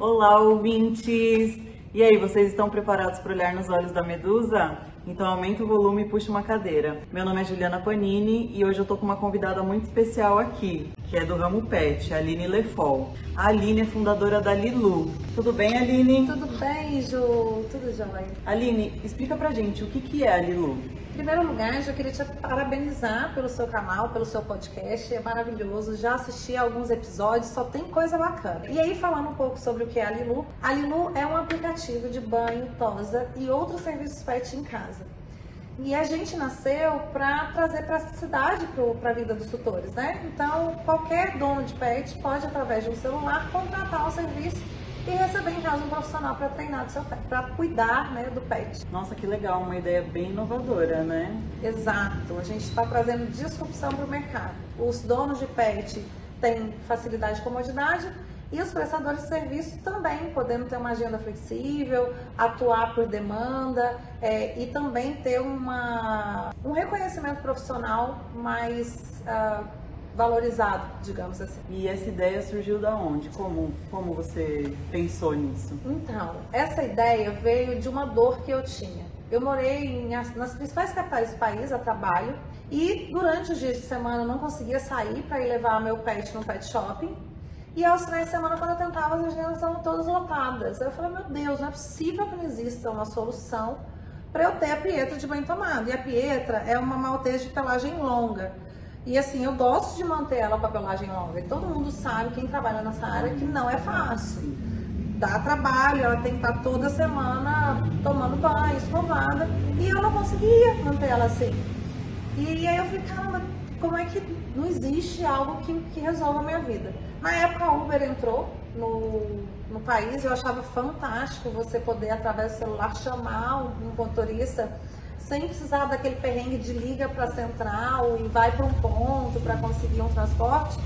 Olá, ouvintes! E aí, vocês estão preparados para olhar nos olhos da medusa? Então aumenta o volume e puxa uma cadeira. Meu nome é Juliana Panini e hoje eu tô com uma convidada muito especial aqui, que é do ramo pet, a Aline Lefol. A Aline é fundadora da Lilu. Tudo bem, Aline? Tudo bem, Ju? Tudo jóia. Aline, explica pra gente o que, que é a Lilu. Primeiro lugar, eu queria te parabenizar pelo seu canal, pelo seu podcast, é maravilhoso. Já assisti alguns episódios, só tem coisa bacana. E aí, falando um pouco sobre o que é a Lilu, a Lilu é um aplicativo de banho, tosa e outros serviços pet em casa. E a gente nasceu para trazer praticidade para a vida dos tutores, né? Então, qualquer dono de pet pode, através de um celular, contratar um serviço e receber em casa um profissional para treinar do seu pet, para cuidar né, do pet. Nossa, que legal, uma ideia bem inovadora, né? Exato, a gente está trazendo disrupção para o mercado. Os donos de pet têm facilidade e comodidade e os prestadores de serviço também, podendo ter uma agenda flexível, atuar por demanda é, e também ter uma, um reconhecimento profissional mais. Uh, valorizado, digamos assim. E essa ideia surgiu da onde? Como, como você pensou nisso? Então, essa ideia veio de uma dor que eu tinha. Eu morei em, nas principais capitais do país a trabalho e durante os dias de semana eu não conseguia sair para ir levar meu pet no pet shopping. E aos finais de semana, quando eu tentava, as agendas estavam todas lotadas. Eu falei, meu Deus, não é possível que não exista uma solução para eu ter a pietra de banho tomado. E a pietra é uma maltese de pelagem longa. E assim, eu gosto de manter ela a pelagem longa. Todo mundo sabe, quem trabalha nessa área, que não é fácil. Dá trabalho, ela tem que estar toda semana tomando banho, escovada. E eu não conseguia manter ela assim. E aí eu falei, caramba, como é que não existe algo que, que resolva a minha vida? Na época a Uber entrou no, no país, eu achava fantástico você poder, através do celular, chamar um motorista sem precisar daquele perrengue de liga para a central e vai para um ponto para conseguir um transporte.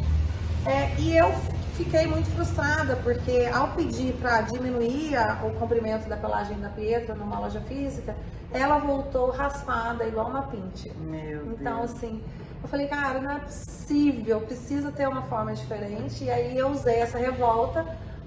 É, e eu fiquei muito frustrada, porque ao pedir para diminuir a, o comprimento da pelagem da Pietra numa loja física, ela voltou raspada, igual uma pinte. Meu então, Deus. assim, eu falei, cara, não é possível, precisa ter uma forma diferente. E aí eu usei essa revolta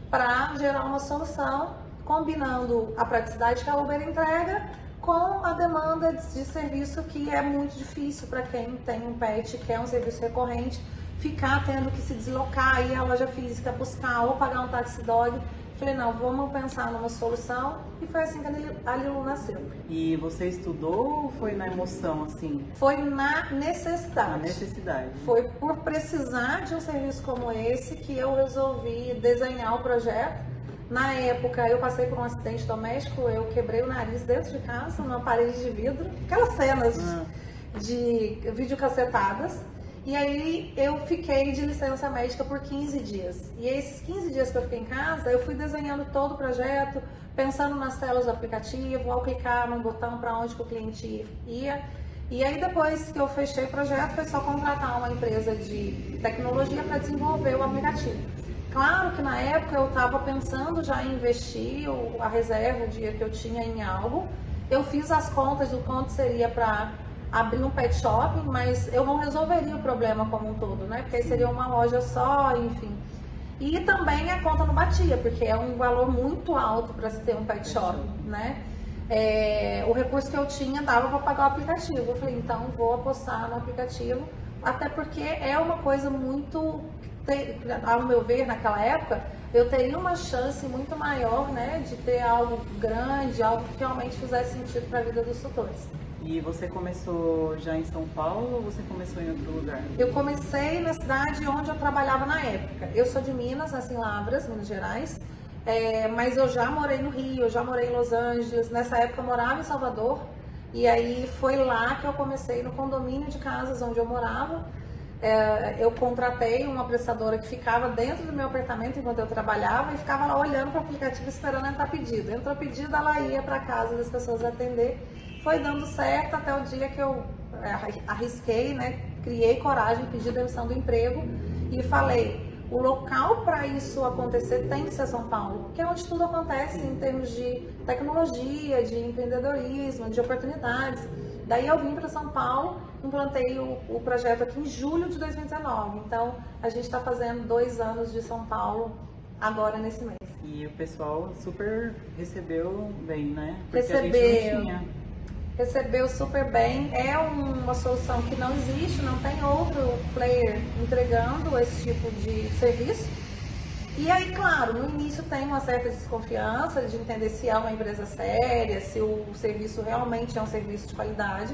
para gerar uma solução, combinando a praticidade que a Uber entrega com a demanda de serviço que é muito difícil para quem tem um pet, quer um serviço recorrente, ficar tendo que se deslocar, ir à loja física buscar ou pagar um taxi dog. Falei, não, vamos pensar numa solução e foi assim que a Lilu nasceu. E você estudou ou foi na emoção, assim? Foi na necessidade. Na necessidade. Foi por precisar de um serviço como esse que eu resolvi desenhar o projeto na época, eu passei por um acidente doméstico, eu quebrei o nariz dentro de casa, numa parede de vidro, aquelas cenas ah. de videocassetadas. E aí eu fiquei de licença médica por 15 dias. E esses 15 dias que eu fiquei em casa, eu fui desenhando todo o projeto, pensando nas telas do aplicativo, ao clicar no botão para onde o cliente ia. E aí depois que eu fechei o projeto, foi só contratar uma empresa de tecnologia para desenvolver o aplicativo. Claro que na época eu estava pensando já em investir a reserva, o dia que eu tinha em algo. Eu fiz as contas do quanto seria para abrir um pet shop, mas eu não resolveria o problema como um todo, né? Porque aí seria uma loja só, enfim. E também a conta não batia, porque é um valor muito alto para se ter um pet shop, né? É, o recurso que eu tinha dava para pagar o aplicativo. Eu falei, então vou apostar no aplicativo, até porque é uma coisa muito ter, ao meu ver, naquela época, eu teria uma chance muito maior né, de ter algo grande, algo que realmente fizesse sentido para a vida dos tutores. E você começou já em São Paulo ou você começou em outro lugar? Eu comecei na cidade onde eu trabalhava na época. Eu sou de Minas, assim, Lavras, Minas Gerais. É, mas eu já morei no Rio, eu já morei em Los Angeles. Nessa época eu morava em Salvador. E aí foi lá que eu comecei no condomínio de casas onde eu morava é, eu contratei uma prestadora que ficava dentro do meu apartamento enquanto eu trabalhava e ficava lá olhando para o aplicativo esperando entrar pedido. Entrou pedido, ela ia para casa das pessoas atender. Foi dando certo até o dia que eu é, arrisquei, né? Criei coragem, pedi demissão do emprego e falei: o local para isso acontecer tem que ser São Paulo, porque é onde tudo acontece em termos de tecnologia, de empreendedorismo, de oportunidades. Daí eu vim para São Paulo, implantei o, o, projeto aqui em julho de 2019. Então a gente está fazendo dois anos de São Paulo agora nesse mês. E o pessoal super recebeu bem, né? Porque recebeu. Recebeu super bem. É uma solução que não existe, não tem outro player entregando esse tipo de serviço. E aí, claro, no início tem uma certa desconfiança de entender se é uma empresa séria, se o serviço realmente é um serviço de qualidade.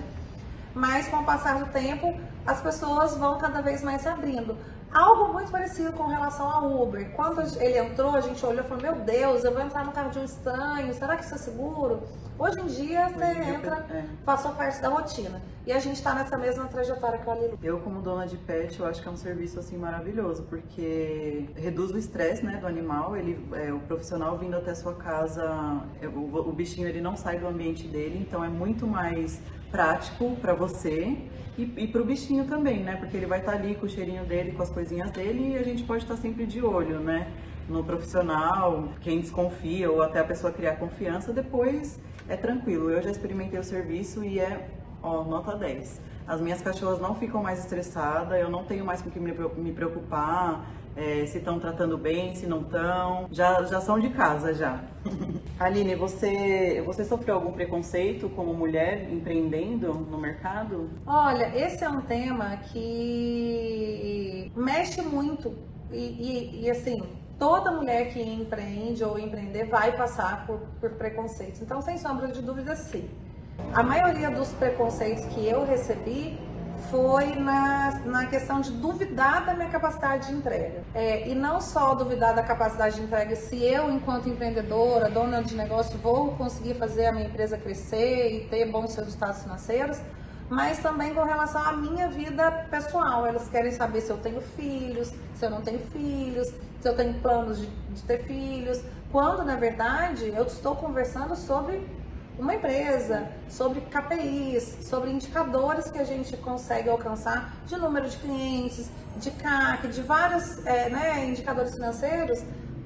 Mas com o passar do tempo, as pessoas vão cada vez mais se abrindo. Algo muito parecido com relação ao Uber. Quando ele entrou, a gente olhou e falou: Meu Deus, eu vou entrar no carro de um estranho, será que isso é seguro? Hoje em dia, você entra, é. passou parte da rotina. E a gente está nessa mesma trajetória que o Alilu. Eu, como dona de pet, eu acho que é um serviço assim maravilhoso, porque reduz o estresse né, do animal. Ele, é, o profissional vindo até sua casa, é, o, o bichinho ele não sai do ambiente dele, então é muito mais prático para você e, e para o bichinho também, né? Porque ele vai estar tá ali com o cheirinho dele, com as coisinhas dele e a gente pode estar tá sempre de olho, né? No profissional, quem desconfia ou até a pessoa criar confiança, depois é tranquilo. Eu já experimentei o serviço e é, ó, nota 10. As minhas cachorras não ficam mais estressadas, eu não tenho mais com que me preocupar é, se estão tratando bem, se não estão. Já, já são de casa já. Aline, você, você sofreu algum preconceito como mulher empreendendo no mercado? Olha, esse é um tema que mexe muito e, e, e assim, toda mulher que empreende ou empreender vai passar por, por preconceitos. Então, sem sombra de dúvida, sim. A maioria dos preconceitos que eu recebi foi na, na questão de duvidar da minha capacidade de entrega. É, e não só duvidar da capacidade de entrega, se eu, enquanto empreendedora, dona de negócio, vou conseguir fazer a minha empresa crescer e ter bons resultados financeiros, mas também com relação à minha vida pessoal. Elas querem saber se eu tenho filhos, se eu não tenho filhos, se eu tenho planos de, de ter filhos, quando na verdade eu estou conversando sobre uma empresa, sobre KPIs, sobre indicadores que a gente consegue alcançar de número de clientes, de CAC, de vários é, né, indicadores financeiros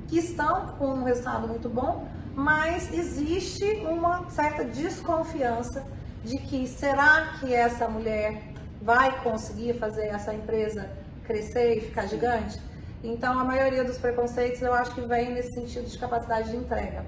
que estão com um resultado muito bom, mas existe uma certa desconfiança de que será que essa mulher vai conseguir fazer essa empresa crescer e ficar gigante? Então, a maioria dos preconceitos eu acho que vem nesse sentido de capacidade de entrega.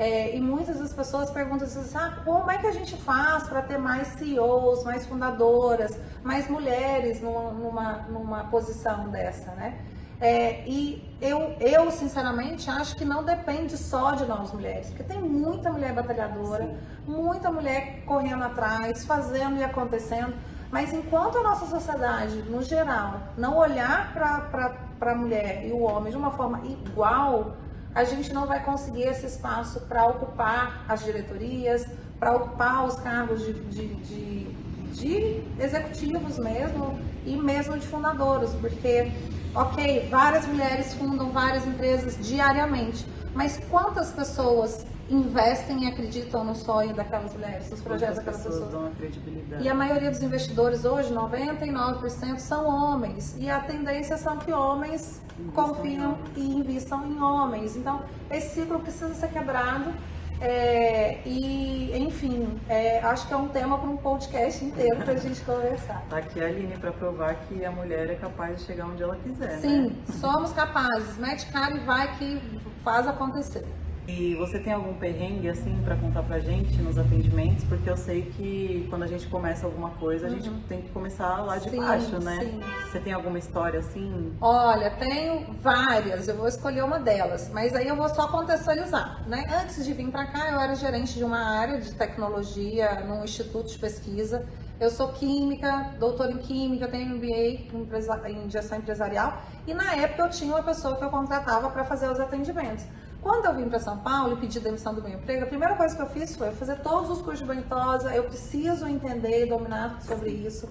É, e muitas das pessoas perguntam assim, ah, como é que a gente faz para ter mais CEOs, mais fundadoras, mais mulheres numa, numa, numa posição dessa, né? É, e eu, eu, sinceramente, acho que não depende só de nós mulheres, porque tem muita mulher batalhadora, Sim. muita mulher correndo atrás, fazendo e acontecendo. Mas enquanto a nossa sociedade, no geral, não olhar para a mulher e o homem de uma forma igual, a gente não vai conseguir esse espaço para ocupar as diretorias, para ocupar os cargos de, de, de, de, executivos mesmo e mesmo de fundadores, porque, ok, várias mulheres fundam várias empresas diariamente, mas quantas pessoas investem e acreditam no sonho daquelas mulheres, nos projetos daquelas pessoas. pessoas. E a maioria dos investidores hoje, 99%, são homens. E a tendência são que homens confiam e invistam em homens. Então, esse ciclo precisa ser quebrado. É, e, enfim, é, acho que é um tema para um podcast inteiro para a gente conversar. Tá aqui a Aline para provar que a mulher é capaz de chegar onde ela quiser. Sim, né? somos capazes. Mete cara e vai que faz acontecer. E você tem algum perrengue assim para contar pra gente nos atendimentos? Porque eu sei que quando a gente começa alguma coisa, a gente uhum. tem que começar lá de sim, baixo, né? Sim. Você tem alguma história assim? Olha, tenho várias, eu vou escolher uma delas, mas aí eu vou só contextualizar, né? Antes de vir para cá, eu era gerente de uma área de tecnologia num instituto de pesquisa. Eu sou química, doutora em química, tenho MBA em gestão empresarial e na época eu tinha uma pessoa que eu contratava para fazer os atendimentos. Quando eu vim para São Paulo e pedi demissão do meu emprego, a primeira coisa que eu fiz foi fazer todos os cursos de banho tosa. Eu preciso entender e dominar sobre isso.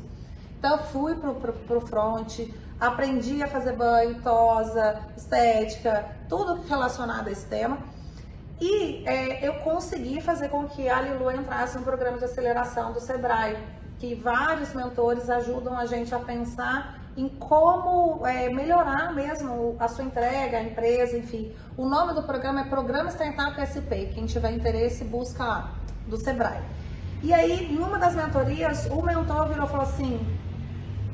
Então, eu fui pro, pro, pro front, aprendi a fazer banho, tosa, estética, tudo relacionado a esse tema. E é, eu consegui fazer com que a Lilu entrasse no programa de aceleração do Sebrae, que vários mentores ajudam a gente a pensar em como é, melhorar mesmo a sua entrega, a empresa, enfim. O nome do programa é Programa Startup SP. Quem tiver interesse, busca lá, do Sebrae. E aí, em uma das mentorias, o mentor virou e falou assim: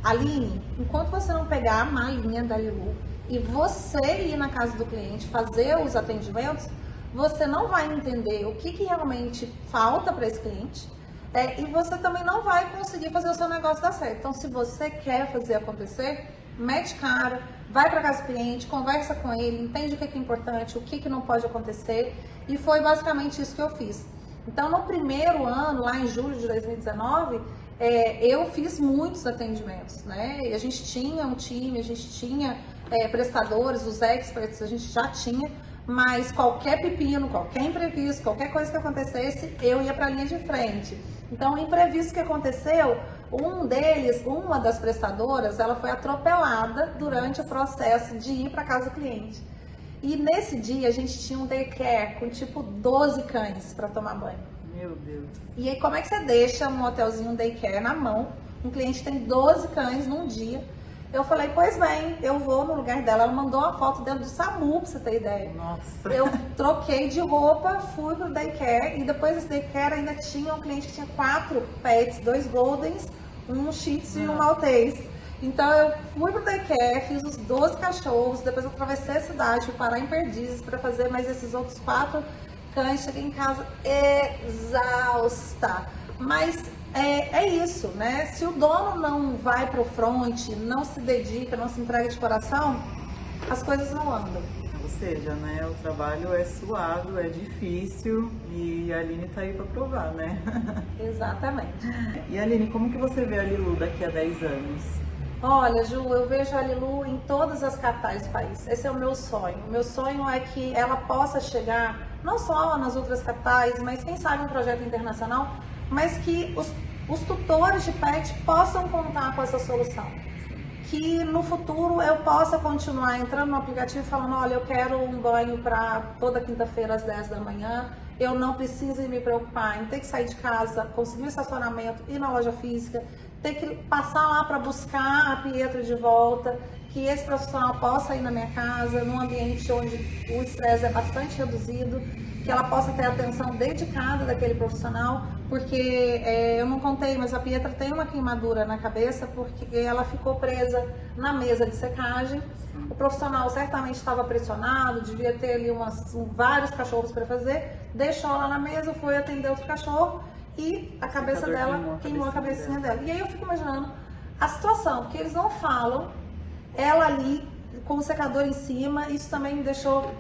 Aline, enquanto você não pegar a malinha da Lilu e você ir na casa do cliente fazer os atendimentos, você não vai entender o que, que realmente falta para esse cliente é, e você também não vai conseguir fazer o seu negócio dar certo. Então, se você quer fazer acontecer, mete cara, vai para casa do cliente, conversa com ele, entende o que, que é importante, o que, que não pode acontecer. E foi basicamente isso que eu fiz. Então, no primeiro ano, lá em julho de 2019, é, eu fiz muitos atendimentos, né? E a gente tinha um time, a gente tinha é, prestadores, os experts, a gente já tinha, mas qualquer pepino, qualquer imprevisto, qualquer coisa que acontecesse, eu ia para a linha de frente. Então, o imprevisto que aconteceu, um deles, uma das prestadoras, ela foi atropelada durante o processo de ir para casa do cliente. E nesse dia a gente tinha um daycare com tipo 12 cães para tomar banho. Meu Deus. E aí, como é que você deixa um hotelzinho um daycare na mão? Um cliente tem 12 cães num dia. Eu falei, pois bem, eu vou no lugar dela. Ela mandou uma foto dentro do SAMU, pra você ter ideia. Nossa. Eu troquei de roupa, fui pro daycare e depois desse daycare ainda tinha um cliente que tinha quatro pets, dois goldens, um shih tzu e um maltês. Então eu fui pro daycare, fiz os 12 cachorros, depois eu atravessei a cidade, fui parar em Perdizes para fazer mais esses outros quatro cães. Cheguei em casa exausta. Mas é, é isso, né? Se o dono não vai pro front, não se dedica, não se entrega de coração, as coisas não andam. Ou seja, né, o trabalho é suado, é difícil e a Aline tá aí para provar, né? Exatamente. E Aline, como que você vê a Lilu daqui a 10 anos? Olha, Ju, eu vejo a Lilu em todas as capitais do país. Esse é o meu sonho. O meu sonho é que ela possa chegar não só nas outras capitais, mas quem sabe um projeto internacional, mas que os, os tutores de pet possam contar com essa solução. Que no futuro eu possa continuar entrando no aplicativo e falando, olha, eu quero um banho para toda quinta-feira às 10 da manhã, eu não preciso me preocupar em ter que sair de casa, conseguir um estacionamento, ir na loja física, ter que passar lá para buscar a Pietra de volta, que esse profissional possa ir na minha casa, num ambiente onde o estresse é bastante reduzido, que ela possa ter atenção dedicada daquele profissional, porque é, eu não contei, mas a Pietra tem uma queimadura na cabeça porque ela ficou presa na mesa de secagem. O profissional certamente estava pressionado, devia ter ali umas, vários cachorros para fazer, deixou ela na mesa, foi atender outro cachorro e a cabeça dela queimou a, queimou a cabecinha dela. dela. E aí eu fico imaginando a situação, que eles não falam, ela ali com o secador em cima, isso também me deixou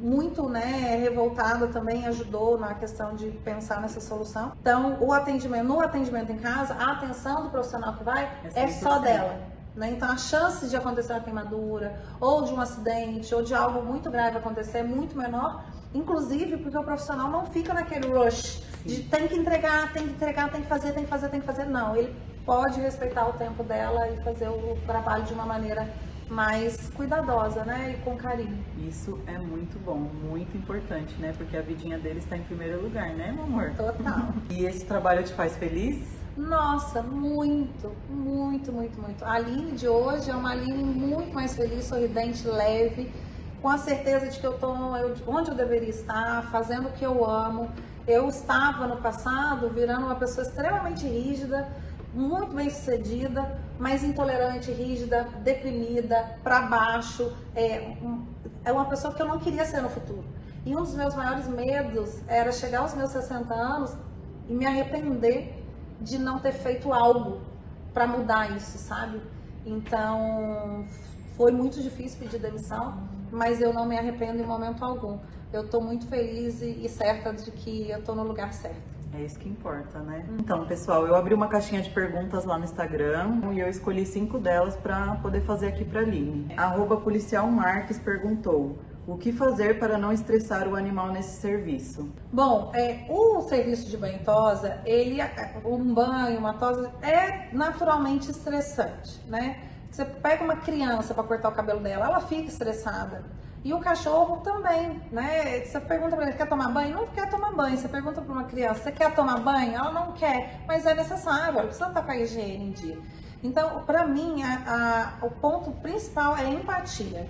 muito né, revoltada também, ajudou na questão de pensar nessa solução. Então, o atendimento, no atendimento em casa, a atenção do profissional que vai é, é só dela. Né? Então, a chance de acontecer uma queimadura, ou de um acidente, ou de algo muito grave acontecer é muito menor, inclusive porque o profissional não fica naquele rush de tem que entregar, tem que entregar, tem que fazer, tem que fazer, tem que fazer. Não, ele pode respeitar o tempo dela e fazer o trabalho de uma maneira mais cuidadosa, né? E com carinho. Isso é muito bom, muito importante, né? Porque a vidinha dele está em primeiro lugar, né, meu amor? Total. e esse trabalho te faz feliz? Nossa, muito, muito, muito, muito. A Aline de hoje é uma Aline muito mais feliz, sorridente, leve, com a certeza de que eu estou onde eu deveria estar, fazendo o que eu amo. Eu estava no passado virando uma pessoa extremamente rígida, muito bem sucedida, mas intolerante, rígida, deprimida, para baixo. É, é uma pessoa que eu não queria ser no futuro. E um dos meus maiores medos era chegar aos meus 60 anos e me arrepender de não ter feito algo para mudar isso, sabe? Então, foi muito difícil pedir demissão, mas eu não me arrependo em momento algum. Eu estou muito feliz e, e certa de que eu estou no lugar certo. É isso que importa, né? Então, pessoal, eu abri uma caixinha de perguntas lá no Instagram e eu escolhi cinco delas para poder fazer aqui para Aline. Arroba Policial Marques perguntou: o que fazer para não estressar o animal nesse serviço? Bom, é, o serviço de banho tosa, ele, um banho, uma tosa, é naturalmente estressante, né? Você pega uma criança para cortar o cabelo dela, ela fica estressada. E o cachorro também, né? Você pergunta para ele, quer tomar banho? Não quer tomar banho. Você pergunta para uma criança, você quer tomar banho? Ela não quer, mas é necessário, ela precisa estar com a higiene em dia. Então, para mim, a, a, o ponto principal é empatia.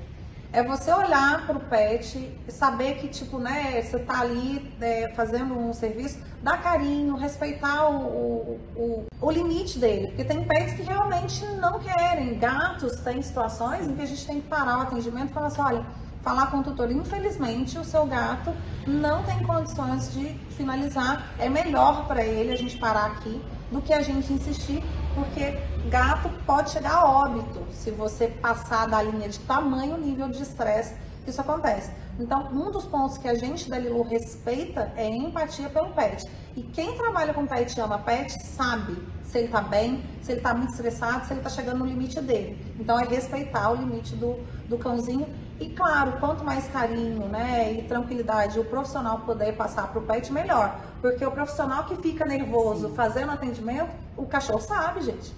É você olhar para o pet saber que, tipo, né, você tá ali é, fazendo um serviço, dar carinho, respeitar o, o, o, limite dele. Porque tem pets que realmente não querem. Gatos, tem situações em que a gente tem que parar o atendimento e falar assim, olha, falar com o tutor, infelizmente o seu gato não tem condições de finalizar. É melhor para ele a gente parar aqui do que a gente insistir, porque gato pode chegar a óbito se você passar da linha de tamanho nível de estresse que isso acontece. Então, um dos pontos que a gente da Lilu respeita é a empatia pelo pet. E quem trabalha com pet e ama pet sabe se ele tá bem, se ele tá muito estressado, se ele tá chegando no limite dele. Então, é respeitar o limite do, do cãozinho. E claro, quanto mais carinho né, e tranquilidade o profissional puder passar para o pet, melhor. Porque o profissional que fica nervoso fazendo atendimento, o cachorro sabe, gente.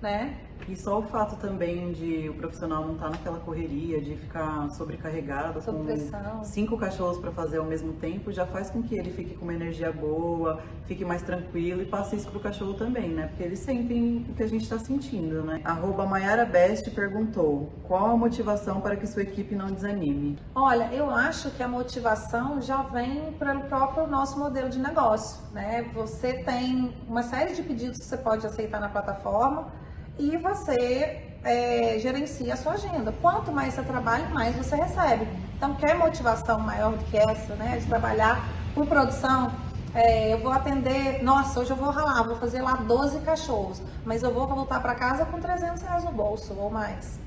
Né? E só o fato também de o profissional não estar tá naquela correria, de ficar sobrecarregado Sob com pressão. cinco cachorros para fazer ao mesmo tempo, já faz com que ele fique com uma energia boa, fique mais tranquilo e passe isso pro cachorro também, né? Porque eles sentem o que a gente está sentindo, né? Arroba Mayara Best perguntou, qual a motivação para que sua equipe não desanime? Olha, eu acho que a motivação já vem pelo próprio nosso modelo de negócio, né? Você tem uma série de pedidos que você pode aceitar na plataforma, e você é, gerencia a sua agenda. Quanto mais você trabalha, mais você recebe. Então, quer motivação maior do que essa, né? De trabalhar por produção? É, eu vou atender, nossa, hoje eu vou ralar, vou fazer lá 12 cachorros, mas eu vou voltar para casa com 300 reais no bolso ou mais.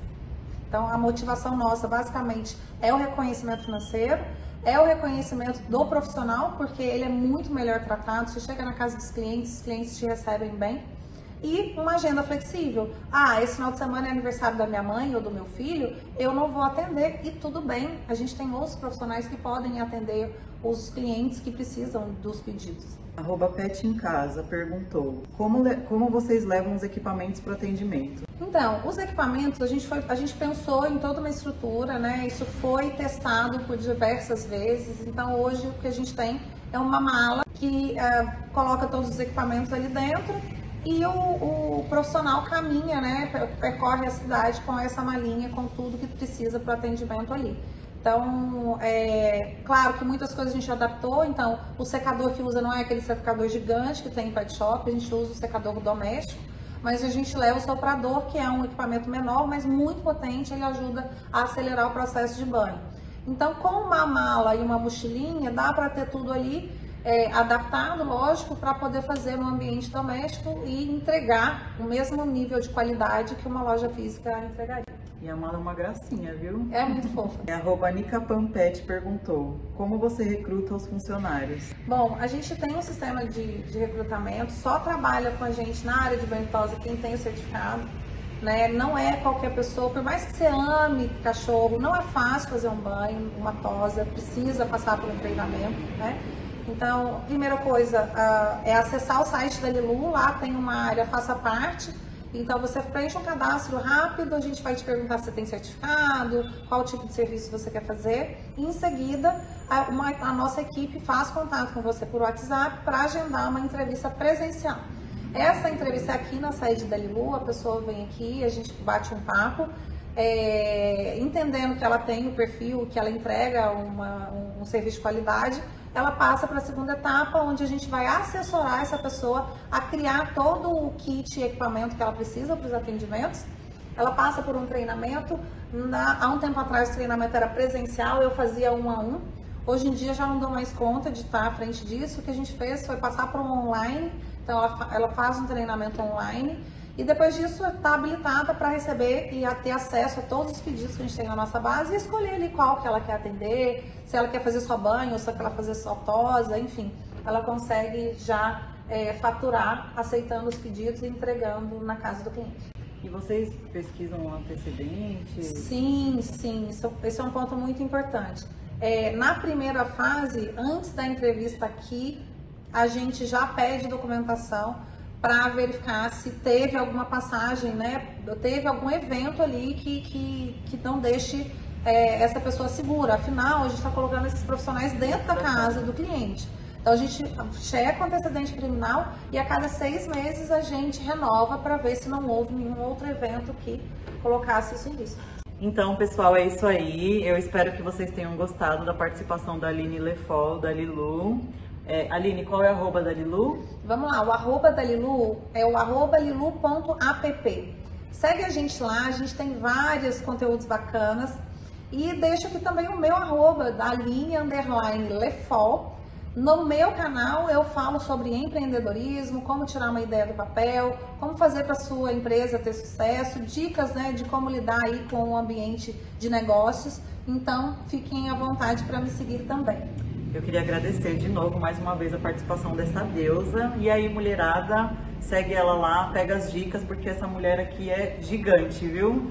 Então, a motivação nossa, basicamente, é o reconhecimento financeiro, é o reconhecimento do profissional, porque ele é muito melhor tratado. Você chega na casa dos clientes, os clientes te recebem bem e uma agenda flexível. Ah, esse final de semana é aniversário da minha mãe ou do meu filho, eu não vou atender e tudo bem. A gente tem outros profissionais que podem atender os clientes que precisam dos pedidos. Arroba Pet em Casa perguntou, como, como vocês levam os equipamentos para o atendimento? Então, os equipamentos, a gente, foi, a gente pensou em toda uma estrutura, né? Isso foi testado por diversas vezes. Então, hoje o que a gente tem é uma mala que uh, coloca todos os equipamentos ali dentro e o, o, profissional caminha, né, percorre a cidade com essa malinha, com tudo que precisa para o atendimento ali. Então, é claro que muitas coisas a gente adaptou. Então, o secador que usa não é aquele secador gigante que tem em pet shop, a gente usa o secador doméstico, mas a gente leva o soprador, que é um equipamento menor, mas muito potente, ele ajuda a acelerar o processo de banho. Então, com uma mala e uma mochilinha, dá para ter tudo ali é, adaptado, lógico, para poder fazer no ambiente doméstico e entregar o mesmo nível de qualidade que uma loja física entregaria. E a mala é uma gracinha, viu? É muito fofa. A arroba Nica Pampete perguntou, como você recruta os funcionários? Bom, a gente tem um sistema de, de recrutamento, só trabalha com a gente na área de banho tosa quem tem o certificado. Né? Não é qualquer pessoa, por mais que você ame cachorro, não é fácil fazer um banho, uma tosa, precisa passar por um treinamento, né? Então, primeira coisa uh, é acessar o site da Lilu, lá tem uma área faça parte. Então você preenche um cadastro rápido, a gente vai te perguntar se tem certificado, qual tipo de serviço você quer fazer. Em seguida, a, uma, a nossa equipe faz contato com você por WhatsApp para agendar uma entrevista presencial. Essa entrevista é aqui na sede da Lilu, a pessoa vem aqui, a gente bate um papo, é, entendendo que ela tem o perfil, que ela entrega uma, um, um serviço de qualidade ela passa para a segunda etapa, onde a gente vai assessorar essa pessoa a criar todo o kit e equipamento que ela precisa para os atendimentos. Ela passa por um treinamento. Na, há um tempo atrás o treinamento era presencial, eu fazia um a um. Hoje em dia já não dou mais conta de estar à frente disso. O que a gente fez foi passar para um online. Então ela, ela faz um treinamento online e depois disso está habilitada para receber e ter acesso a todos os pedidos que a gente tem na nossa base e escolher ali qual que ela quer atender, se ela quer fazer só banho, ou se ela quer fazer só tosa, enfim. Ela consegue já é, faturar aceitando os pedidos e entregando na casa do cliente. E vocês pesquisam antecedentes? Sim, sim, isso, esse é um ponto muito importante. É, na primeira fase, antes da entrevista aqui, a gente já pede documentação para verificar se teve alguma passagem, né? Teve algum evento ali que, que, que não deixe é, essa pessoa segura. Afinal, a gente está colocando esses profissionais dentro da casa do cliente. Então a gente checa o antecedente criminal e a cada seis meses a gente renova para ver se não houve nenhum outro evento que colocasse isso em risco. Então, pessoal, é isso aí. Eu espero que vocês tenham gostado da participação da Aline Lefol, da Lilu. É, Aline, qual é o arroba da Lilu? Vamos lá, o arroba da Lilu é o arroba lilu.app. Segue a gente lá, a gente tem vários conteúdos bacanas. E deixo aqui também o meu arroba, da Aline Underline Lefol. No meu canal eu falo sobre empreendedorismo, como tirar uma ideia do papel, como fazer para sua empresa ter sucesso, dicas né, de como lidar aí com o ambiente de negócios. Então fiquem à vontade para me seguir também. Eu queria agradecer de novo mais uma vez a participação dessa deusa. E aí, mulherada, segue ela lá, pega as dicas, porque essa mulher aqui é gigante, viu?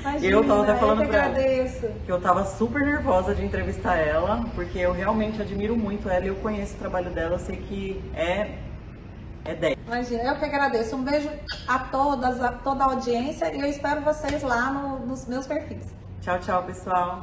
Imagina, eu tava até falando eu pra agradeço. que eu tava super nervosa de entrevistar ela, porque eu realmente admiro muito ela e eu conheço o trabalho dela, eu sei que é é 10. Imagina, eu que agradeço. Um beijo a todas, a toda a audiência e eu espero vocês lá no- nos meus perfis. Tchau, tchau, pessoal.